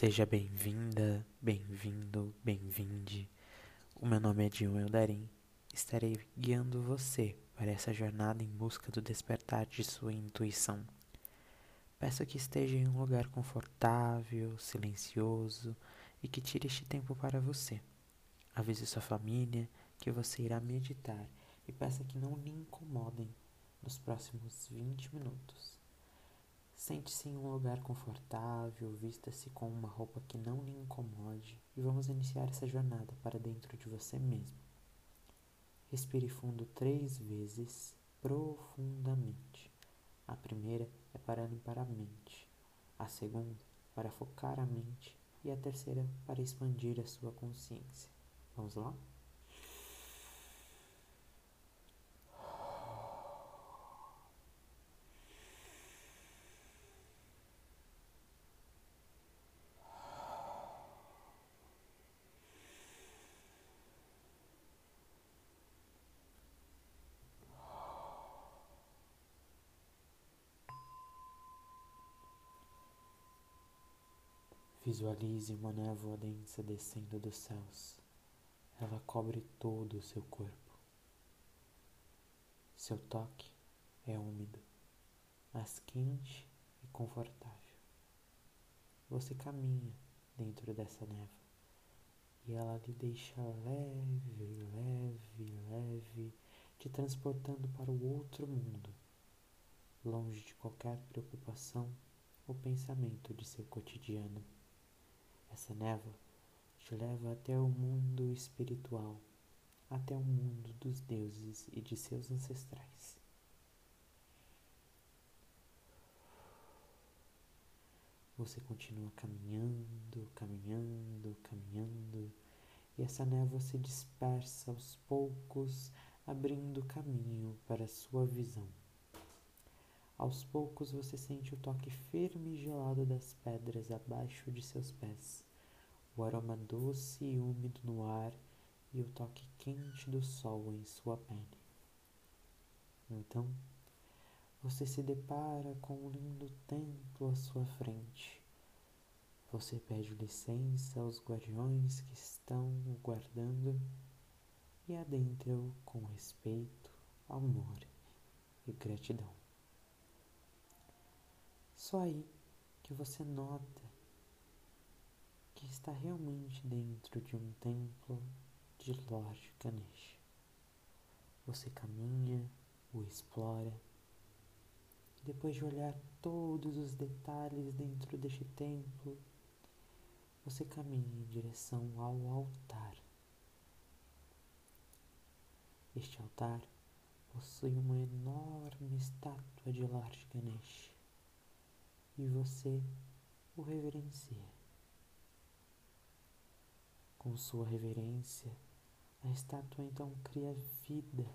Seja bem-vinda, bem-vindo, bem-vinde. O meu nome é Dilma Eldarim. Estarei guiando você para essa jornada em busca do despertar de sua intuição. Peço que esteja em um lugar confortável, silencioso e que tire este tempo para você. Avise sua família que você irá meditar e peça que não lhe incomodem nos próximos 20 minutos. Sente-se em um lugar confortável, vista-se com uma roupa que não lhe incomode e vamos iniciar essa jornada para dentro de você mesmo. Respire fundo três vezes, profundamente. A primeira é para limpar a mente, a segunda para focar a mente e a terceira para expandir a sua consciência. Vamos lá? Visualize uma névoa densa descendo dos céus. Ela cobre todo o seu corpo. Seu toque é úmido, mas quente e confortável. Você caminha dentro dessa névoa e ela lhe deixa leve, leve, leve, te transportando para o outro mundo, longe de qualquer preocupação ou pensamento de seu cotidiano. Essa névoa te leva até o mundo espiritual, até o mundo dos deuses e de seus ancestrais. Você continua caminhando, caminhando, caminhando, e essa névoa se dispersa aos poucos, abrindo caminho para a sua visão. Aos poucos você sente o toque firme e gelado das pedras abaixo de seus pés, o aroma doce e úmido no ar e o toque quente do sol em sua pele. Então, você se depara com um lindo templo à sua frente. Você pede licença aos guardiões que estão o guardando e adentra-o com respeito, amor e gratidão. Só aí que você nota que está realmente dentro de um templo de Lord Ganesh. Você caminha, o explora. Depois de olhar todos os detalhes dentro deste templo, você caminha em direção ao altar. Este altar possui uma enorme estátua de Lord Ganesh e você o reverencia. Com sua reverência, a estátua então cria vida.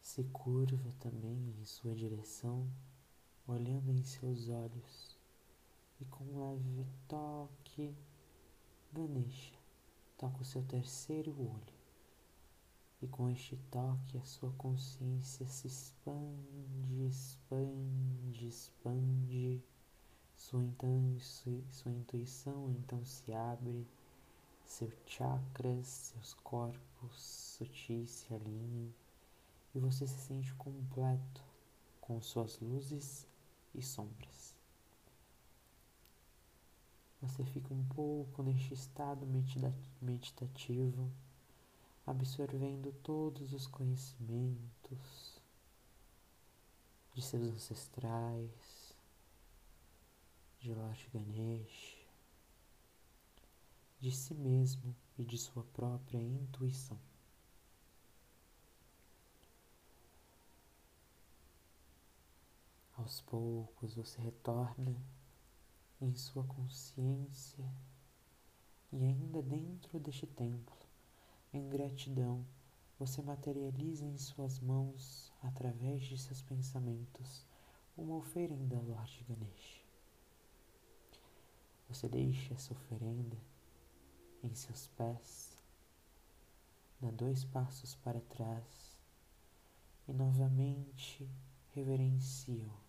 Se curva também em sua direção, olhando em seus olhos, e com um leve toque, Ganesha toca o seu terceiro olho e com este toque a sua consciência se expande, expande, expande. Sua, então, sua intuição então se abre, seus chakras, seus corpos sutis se alinham e você se sente completo com suas luzes e sombras. Você fica um pouco neste estado meditativo absorvendo todos os conhecimentos de seus ancestrais, de Lord Ganesh, de si mesmo e de sua própria intuição. Aos poucos você retorna em sua consciência e ainda dentro deste templo em gratidão, você materializa em suas mãos, através de seus pensamentos, uma oferenda ao Lorde Ganesh. Você deixa essa oferenda em seus pés, dá dois passos para trás e novamente reverencia-o.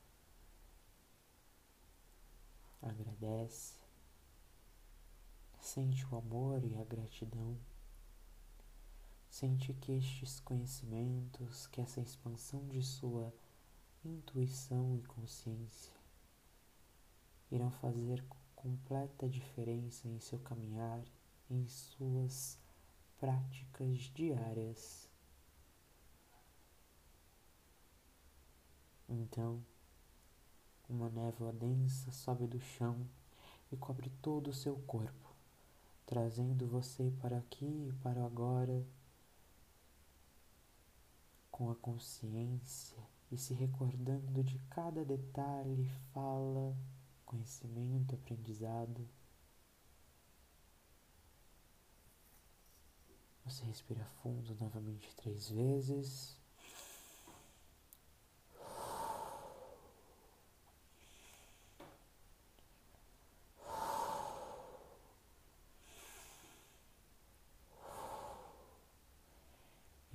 agradece, sente o amor e a gratidão, sente que estes conhecimentos, que essa expansão de sua intuição e consciência irão fazer completa diferença em seu caminhar, em suas práticas diárias. Então, uma névoa densa sobe do chão e cobre todo o seu corpo, trazendo você para aqui e para agora com a consciência e se recordando de cada detalhe, fala, conhecimento, aprendizado. Você respira fundo novamente três vezes.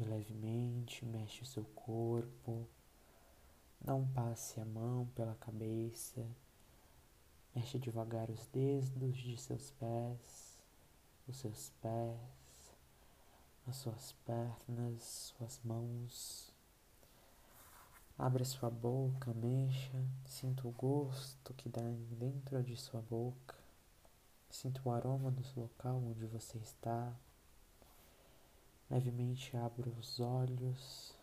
Levemente mexe o seu corpo. Não passe a mão pela cabeça. Mexe devagar os dedos de seus pés, os seus pés, as suas pernas, suas mãos. Abra sua boca, mexa, sinta o gosto que dá dentro de sua boca. Sinta o aroma do local onde você está. Levemente abra os olhos.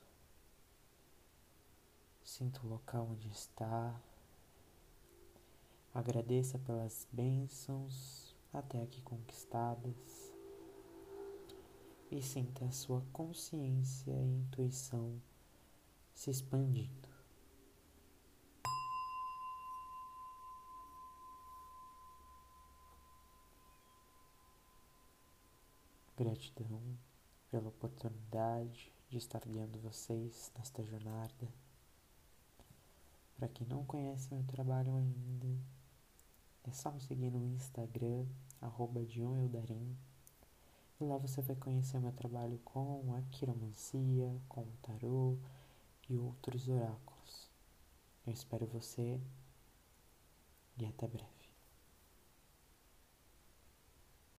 Sinta o local onde está. Agradeça pelas bênçãos até aqui conquistadas e sinta a sua consciência e intuição se expandindo. Gratidão pela oportunidade de estar guiando vocês nesta jornada. Para quem não conhece meu trabalho ainda, é só me seguir no Instagram, arroba Eldarim, e lá você vai conhecer meu trabalho com a quiromancia, com o tarô e outros oráculos. Eu espero você e até breve.